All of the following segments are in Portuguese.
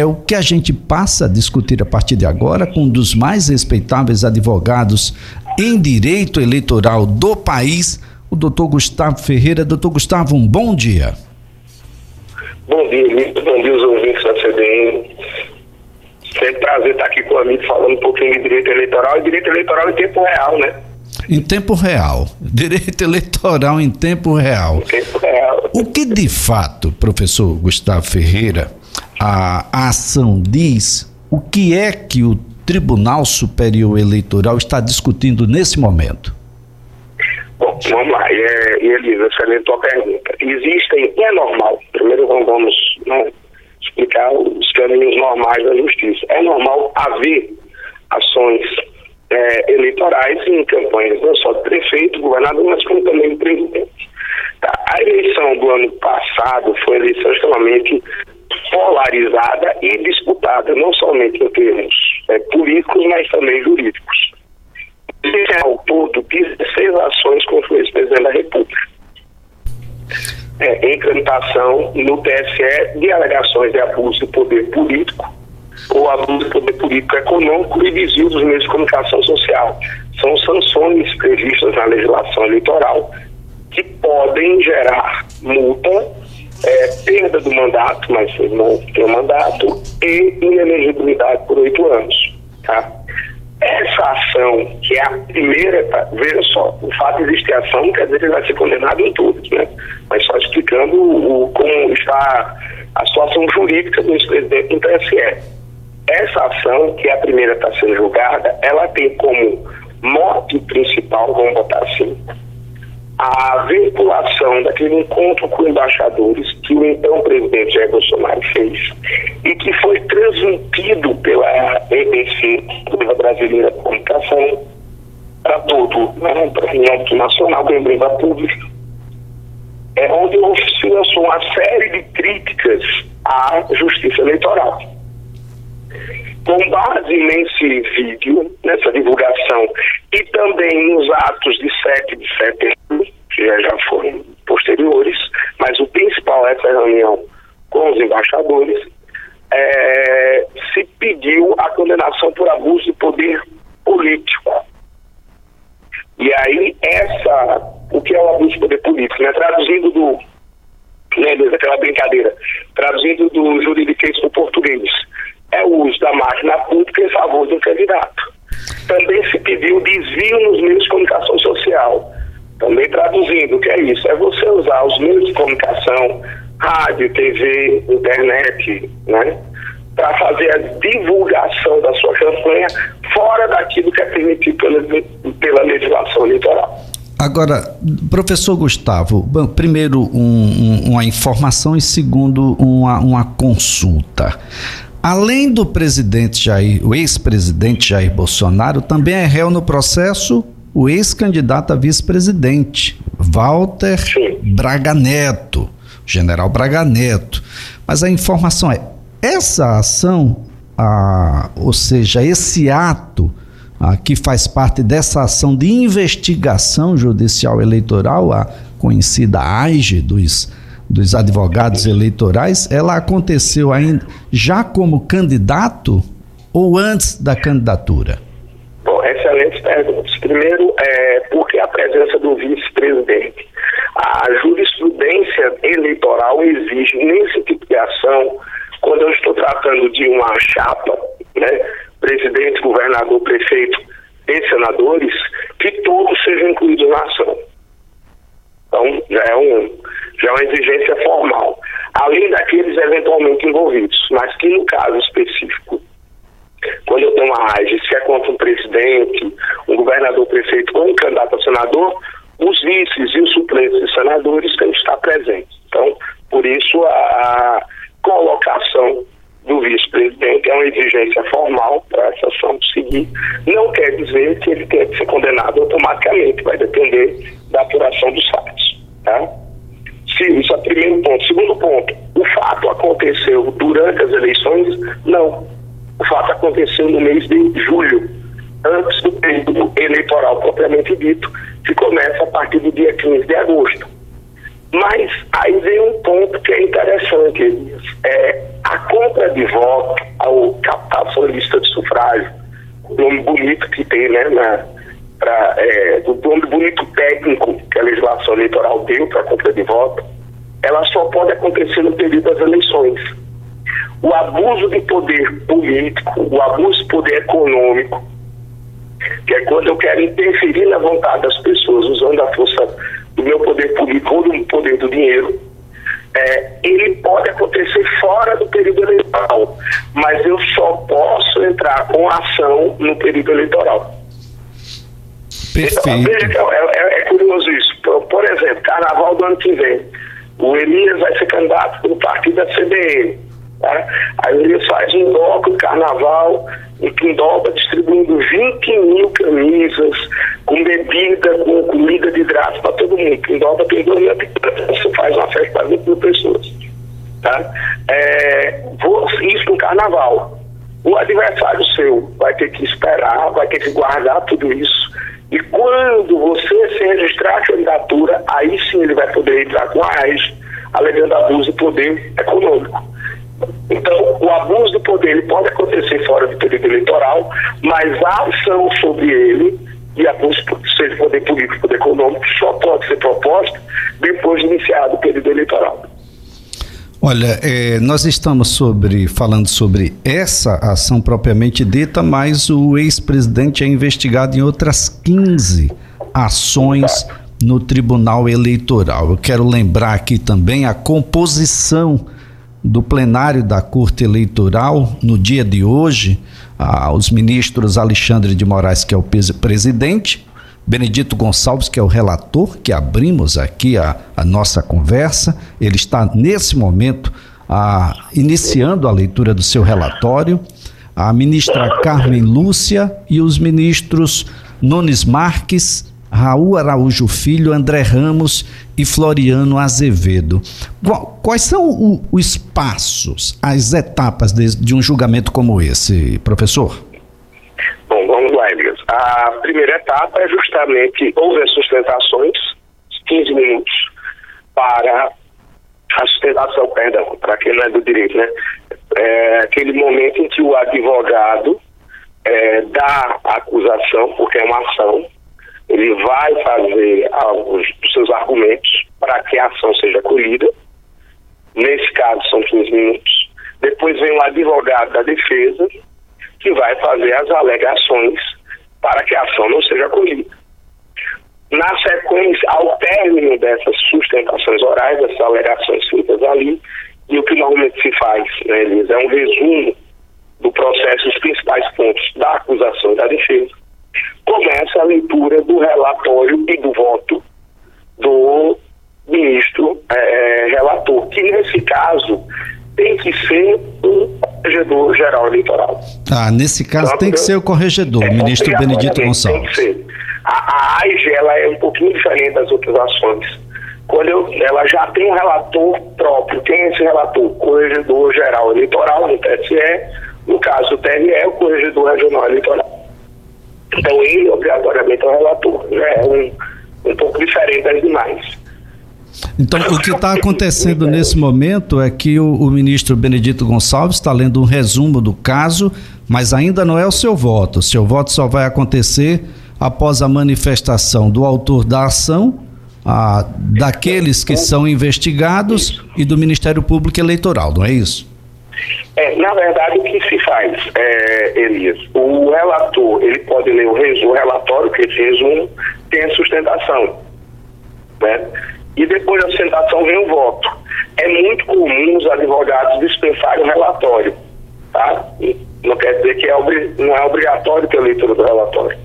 é o que a gente passa a discutir a partir de agora com um dos mais respeitáveis advogados em direito eleitoral do país, o doutor Gustavo Ferreira. Doutor Gustavo, um bom dia. Bom dia, muito bom dia os ouvintes da CBN. Sempre prazer estar aqui com o amigo falando um pouquinho de direito eleitoral e direito eleitoral em tempo real, né? Em tempo real. Direito eleitoral em tempo real. Em tempo real. O que de fato, professor Gustavo Ferreira, a, ação diz, o que é que o Tribunal Superior Eleitoral está discutindo nesse momento? Bom, vamos lá, é, Elisa, excelente tua pergunta. Existem, é normal, primeiro vamos né, explicar os caminhos normais da justiça. É normal haver ações é, eleitorais em campanhas, não só de prefeito, governador, mas como também de presidente. Tá? A eleição do ano passado foi uma eleição extremamente polarizada e disputada, não somente em termos é, políticos, mas também jurídicos. Existem ao todo 16 ações contra o ex-presidente da República. É, em tramitação no TSE de alegações de abuso de poder político ou abuso de poder político econômico e desvio dos meios de comunicação social. São sanções previstas na legislação eleitoral que podem gerar multa é, perda do mandato, mas não tem mandato, e inelegibilidade por oito anos. Tá? Essa ação, que é a primeira, tá? veja só, o fato de existir ação não quer dizer que ele vai ser condenado em todos, né? Mas só explicando o, como está a situação jurídica do ex-presidente do TSE. Essa ação, que é a primeira está sendo julgada, ela tem como mote principal, vamos botar assim, a vinculação daquele encontro com embaixadores que o então presidente Jair Bolsonaro fez e que foi transmitido pela EBC, Empresa Brasileira de Comunicação, para todo, né, para em âmbito nacional, com empresa pública, é onde se lançou uma série de críticas à justiça eleitoral. Com base nesse vídeo, nessa divulgação, e também nos atos de 7 de setembro, que já foram posteriores, mas o principal é essa reunião com os embaixadores, é, se pediu a condenação por abuso de poder político. E aí, essa, o que é o abuso de poder político? Né? Traduzindo do, né, aquela brincadeira, traduzindo do juridiquês para o português, é o uso da máquina pública em favor de um candidato. Também se pediu desvio nos meios de comunicação social. Também traduzindo, o que é isso? É você usar os meios de comunicação, rádio, TV, internet, né? Para fazer a divulgação da sua campanha fora daquilo que é permitido pela, pela legislação eleitoral. Agora, professor Gustavo, bom, primeiro um, um, uma informação e segundo uma, uma consulta. Além do presidente Jair, o ex-presidente Jair Bolsonaro, também é réu no processo o ex-candidato a vice-presidente, Walter Braga Neto, general Braga Neto. Mas a informação é: essa ação, ah, ou seja, esse ato ah, que faz parte dessa ação de investigação judicial eleitoral, a conhecida AIGE dos, dos advogados eleitorais, ela aconteceu ainda já como candidato ou antes da candidatura? Bom, excelentes perguntas. Primeiro, é, por que a presença do vice-presidente? Eleitoral exige, nesse tipo de ação, quando eu estou tratando de uma chapa, né, presidente, governador, prefeito e senadores, que todos sejam incluídos na ação. Então, já é, um, já é uma exigência formal. Além daqueles eventualmente envolvidos, mas que no caso específico quando eu tenho uma raiz, se é contra um presidente, um governador, prefeito ou um candidato a senador, os vices e os suplentes de senadores têm que estar presentes. Então, por isso, a colocação do vice-presidente é uma exigência formal para essa ação seguir. Não quer dizer que ele tenha que ser condenado automaticamente, vai depender da apuração dos fatos. Tá? Isso é o primeiro ponto. Segundo ponto, o fato aconteceu durante as eleições? Não o fato aconteceu no mês de julho, antes do período eleitoral propriamente dito, que começa a partir do dia 15 de agosto. Mas aí vem um ponto que é interessante, É, a compra de voto ao captação lista de sufrágio, o nome bonito que tem, né, na, pra, é, o nome bonito técnico que a legislação eleitoral deu para a compra de voto, ela só pode acontecer no período das eleições. O abuso de poder político, o abuso de poder econômico, que é quando eu quero interferir na vontade das pessoas usando a força do meu poder político ou do poder do dinheiro, é, ele pode acontecer fora do período eleitoral, mas eu só posso entrar com ação no período eleitoral. Perfeito. Então, que é, é, é, curioso isso. Por, por, exemplo, carnaval do ano que vem, o Elias vai ser candidato pelo partido da CBN. Tá? Aí Elias faz um bloco de carnaval em Pindoba distribuindo 20 mil camisas, com bebida, com comida de graça para todo mundo. Pindoba tem 2 mil habitantes, você faz uma festa para 20 mil pessoas. Tá? É, isso no carnaval. O adversário seu vai ter que esperar, vai ter que guardar tudo isso. E quando você se registrar a candidatura, aí sim ele vai poder entrar com a AES, alegando abuso de poder econômico. Então, o abuso de poder ele pode acontecer fora do período eleitoral, mas a ação sobre ele e abuso, seja poder político, poder econômico, só pode ser proposta depois de iniciado o período eleitoral. Olha, é, nós estamos sobre falando sobre essa ação propriamente dita, mas o ex-presidente é investigado em outras 15 ações no Tribunal Eleitoral. Eu quero lembrar aqui também a composição do plenário da Corte Eleitoral no dia de hoje, ah, os ministros Alexandre de Moraes, que é o presidente, Benedito Gonçalves, que é o relator, que abrimos aqui a, a nossa conversa, ele está nesse momento ah, iniciando a leitura do seu relatório, a ministra Carmen Lúcia e os ministros Nunes Marques, Raul Araújo Filho, André Ramos e Floriano Azevedo. Quais são os passos, as etapas de, de um julgamento como esse, professor? Bom, vamos lá, Elias. A primeira etapa é justamente houve as sustentações, 15 minutos, para a sustentação, perdão, para quem não é do direito, né? É aquele momento em que o advogado é, dá a acusação, porque é uma ação, ele vai fazer dos seus argumentos para que a ação seja acolhida. Nesse caso, são 15 minutos. Depois vem o advogado da defesa, que vai fazer as alegações para que a ação não seja acolhida. Na sequência, ao término dessas sustentações orais, dessas alegações feitas ali, e o que normalmente se faz, né, Elisa, é um resumo do processo, os principais pontos da acusação e da defesa começa a leitura do relatório e do voto do ministro é, relator, que nesse caso tem que ser um corregedor geral eleitoral. Ah, nesse caso então, tem que ser o corregedor, é, ministro Benedito Gonçalves. Tem que ser. A, a AIG ela é um pouquinho diferente das outras ações. Quando eu, ela já tem um relator próprio, tem esse relator, corregedor geral eleitoral no TSE, no caso do TRE, o corregedor regional eleitoral. Então ele obrigatoriamente é o relator, né? é um, um pouco diferente das demais. Então, o que está acontecendo nesse momento é que o, o ministro Benedito Gonçalves está lendo um resumo do caso, mas ainda não é o seu voto. O seu voto só vai acontecer após a manifestação do autor da ação, a, daqueles que são investigados e do Ministério Público Eleitoral, não é isso? É, na verdade, o que se faz, é, Elias? O relator, ele pode ler o, resumo, o relatório, que esse resumo tem a sustentação. Né? E depois da sustentação vem o voto. É muito comum os advogados dispensarem o relatório. Tá? Não quer dizer que é, não é obrigatório ter a leitura do relatório.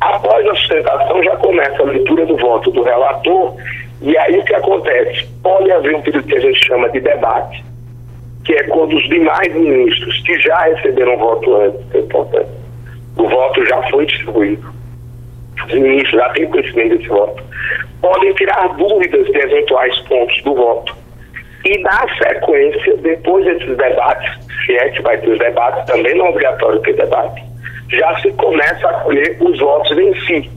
Após a sustentação, já começa a leitura do voto do relator, e aí o que acontece? Pode haver um período que a gente chama de debate, que é quando os demais ministros que já receberam voto antes, é importante, o voto já foi distribuído, os ministros já têm conhecimento desse voto, podem tirar dúvidas de eventuais pontos do voto. E na sequência, depois desses debates, se é que vai ter os debates, também não é obrigatório ter debate, já se começa a colher os votos em si.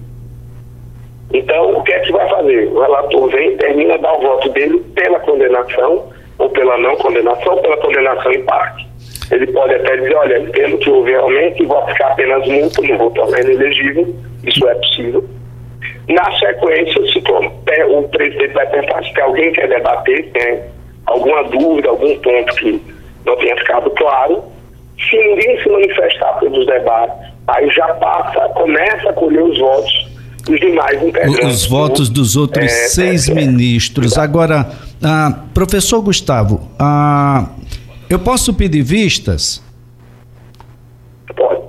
Então, o que é que vai fazer? O relator vem, termina, dá o voto dele pela condenação, ou pela não condenação, ou pela condenação em parte. Ele pode até dizer, olha, entendo que houve realmente e vou aplicar apenas multa, não vou tornar inelegível, isso é possível. Na sequência, se o presidente vai perguntar se alguém quer debater, tem alguma dúvida, algum ponto que não tenha ficado claro, se ninguém se manifestar pelos debates, aí já passa, começa a colher os votos dos demais integrantes. Os votos dos outros é, seis é, ministros. É. Agora, ah, professor Gustavo, ah, eu posso pedir vistas? Pode.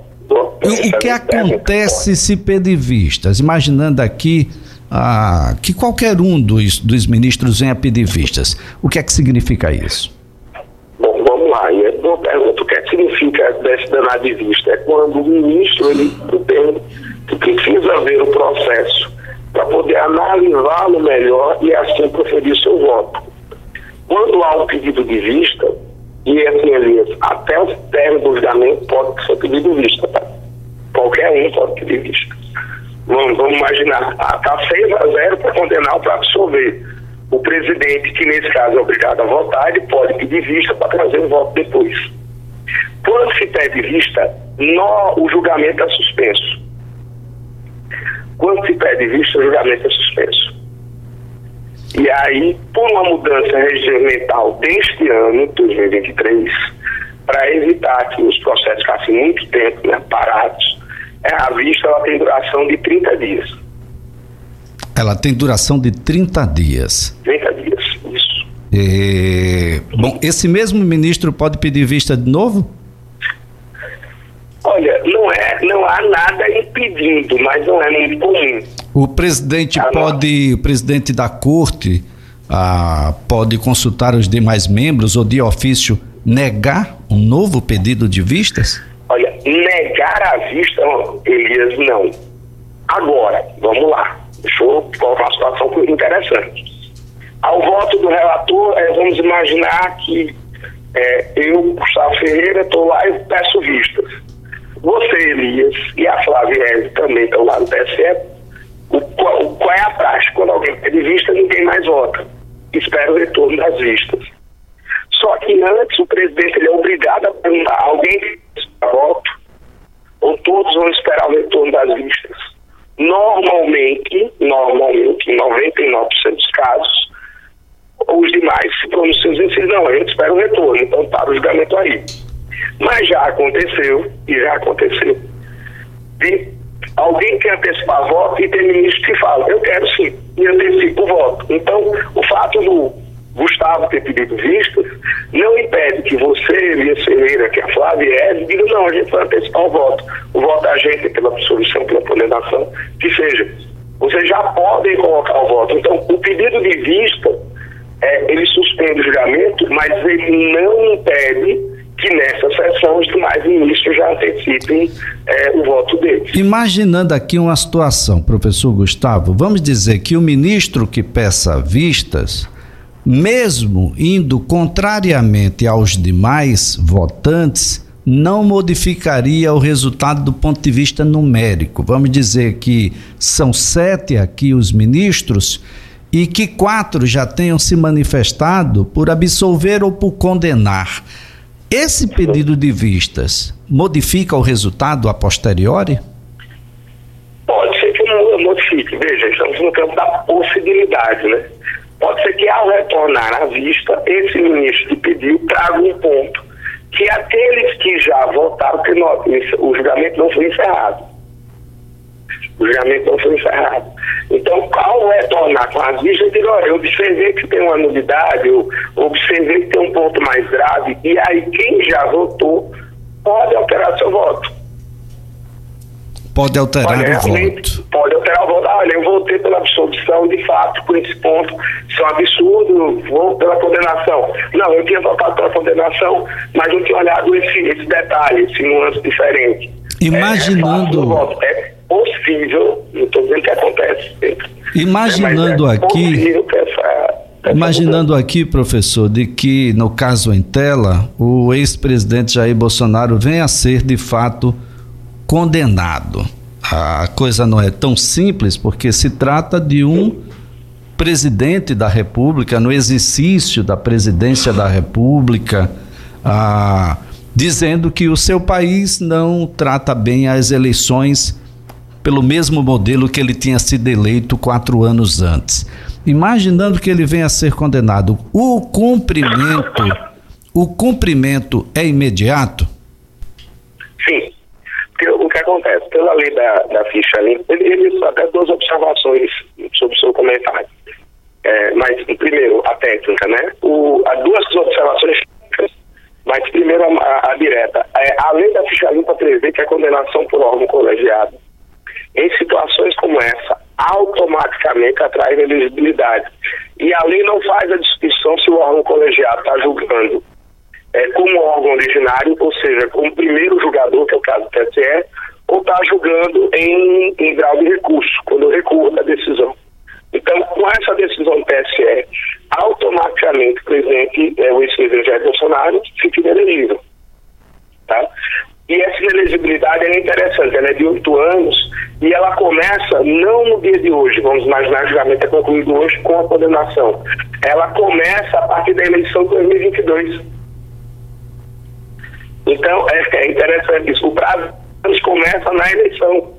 O, que acontece se pedir vistas? Imaginando aqui ah, que qualquer um dos, dos ministros venha pedir vistas. O que é que significa isso? Bom, vamos lá. E eu pergunto o que é que significa desse danado de vista. É quando o ministro ele tem que precisa ver o processo para poder analisá-lo melhor e assim proferir seu voto. Quando há um pedido de vista, e assim, Elias, até o término do julgamento pode ser pedido vista, tá? Qualquer um pode pedir vista. Vamos, vamos imaginar, está 6 a 0 para condenar ou para absolver. O presidente, que nesse caso é obrigado a votar, ele pode pedir vista para trazer o voto depois. Quando se pede vista, no, o julgamento é suspenso. Quando se pede vista, o julgamento é suspenso. E aí, por uma mudança regimental deste ano, 2023, para evitar que os processos ficassem muito tempo né, parados, é, a vista ela tem duração de 30 dias. Ela tem duração de 30 dias. 30 dias, isso. E, bom, esse mesmo ministro pode pedir vista de novo? Olha, não é, não há nada impedindo, mas não é muito comum. O presidente ah, pode, o presidente da corte ah, pode consultar os demais membros ou de ofício negar um novo pedido de vistas? Olha, negar a vista, Elias, não. Agora, vamos lá. Deixa eu colocar uma situação interessante. Ao voto do relator, é, vamos imaginar que é, eu, Gustavo Ferreira, estou lá e peço vistas. Elias, e a Flávia também estão lá no TSE. O, qual, qual é a prática? Quando alguém pede vista, ninguém mais vota. Espera o retorno das vistas. Só que antes o presidente ele é obrigado a perguntar alguém voto ou todos vão esperar o retorno das vistas. Normalmente, normalmente, em 99% dos casos, os demais se pronunciam e dizem não, a gente espera o retorno, então para o julgamento aí. Mas já aconteceu, e já aconteceu, de alguém quer antecipar voto e tem ministro que fala, eu quero sim, e antecipo o voto. Então, o fato do Gustavo ter pedido vistas não impede que você, Elias Ferreira, que é a Flávia e diga, não, a gente vai antecipar o voto. O voto da gente pela absolvição, pela condenação, que seja. Vocês já podem colocar o voto. Então, o pedido de vista, é, ele suspende o julgamento, mas ele não impede que nessa sessão os demais ministros já antecipem é, o voto deles. Imaginando aqui uma situação, professor Gustavo, vamos dizer que o ministro que peça vistas, mesmo indo contrariamente aos demais votantes, não modificaria o resultado do ponto de vista numérico. Vamos dizer que são sete aqui os ministros e que quatro já tenham se manifestado por absolver ou por condenar. Esse pedido de vistas modifica o resultado a posteriori? Pode ser que não modifique. Veja, estamos no campo da possibilidade, né? Pode ser que ao retornar à vista, esse ministro que pediu traga um ponto que aqueles que já votaram, que não, o julgamento não foi encerrado o julgamento não foi encerrado. Então, ao retornar com as vistas, eu digo, olha, eu observei que tem uma nulidade, eu observei que tem um ponto mais grave, e aí quem já votou pode alterar seu voto. Pode alterar o voto. Pode alterar o voto. Olha, eu votei pela absolvição, de fato, por esse ponto. Isso é um absurdo, vou pela condenação. Não, eu tinha votado pela condenação, mas não tinha olhado esse, esse detalhe, esse nuance diferente. Imaginando. É, é, possível, não estou dizendo que acontece. Imaginando é aqui. Essa, imaginando aqui, professor, de que no caso em tela, o ex-presidente Jair Bolsonaro venha a ser de fato condenado. a coisa não é tão simples, porque se trata de um presidente da República, no exercício da presidência da República, ah, dizendo que o seu país não trata bem as eleições pelo mesmo modelo que ele tinha sido eleito quatro anos antes. Imaginando que ele venha a ser condenado, o cumprimento, o cumprimento é imediato? Sim. Porque o que acontece? Pela lei da, da ficha limpa, ele, ele até duas observações sobre o seu comentário. É, mas, primeiro, a técnica, né? O, há duas observações mas primeiro a, a, a direta. É, a lei da ficha limpa prevê que a condenação por órgão colegiado, em situações como essa, automaticamente atrai elegibilidade. E a lei não faz a distinção se o órgão colegiado está julgando é, como órgão originário, ou seja, como primeiro julgador, que é o caso do TSE, ou está julgando em, em grau de recurso, quando recua da decisão. Então, com essa decisão do TSE, automaticamente o presidente, é, o ex-presidente Jair Bolsonaro, fica inelegível. Tá? E essa inelegibilidade é interessante, ela é de oito anos e ela começa não no dia de hoje, vamos imaginar, o julgamento é concluído hoje com a condenação. Ela começa a partir da eleição de 2022. Então, é, é interessante isso. O prazo começa na eleição.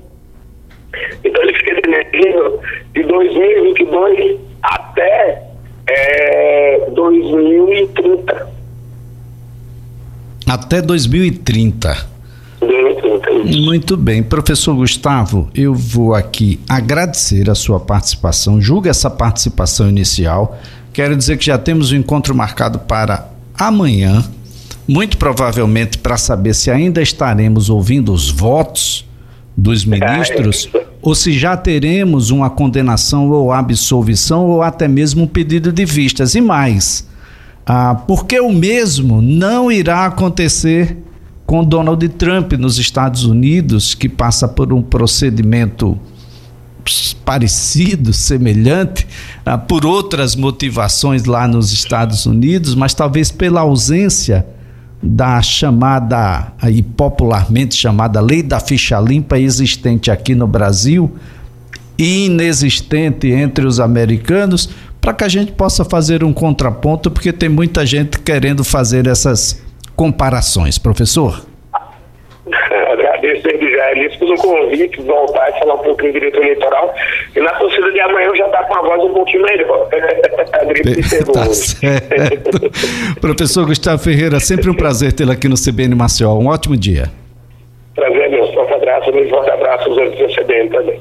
Então ele fica elegível de 2022 até é, 2030. Até 2030. 2030. Muito bem, professor Gustavo, eu vou aqui agradecer a sua participação. Julga essa participação inicial. Quero dizer que já temos o um encontro marcado para amanhã, muito provavelmente para saber se ainda estaremos ouvindo os votos dos ministros ou se já teremos uma condenação ou absolvição ou até mesmo um pedido de vistas. E mais, ah, porque o mesmo não irá acontecer com Donald Trump nos Estados Unidos, que passa por um procedimento parecido, semelhante, ah, por outras motivações lá nos Estados Unidos, mas talvez pela ausência da chamada, aí popularmente chamada lei da ficha limpa existente aqui no Brasil e inexistente entre os americanos, para que a gente possa fazer um contraponto, porque tem muita gente querendo fazer essas comparações. Professor? Agradeço desde já, Elis, pelo convite, voltar e falar um pouquinho de direito eleitoral. E na torcida de amanhã eu já está com a voz um pouquinho melhor. tá certo. Professor Gustavo Ferreira, sempre um prazer tê-lo aqui no CBN Maceió. Um ótimo dia. Prazer, meu. Forte abraço, um forte abraço aos outros do CBN também.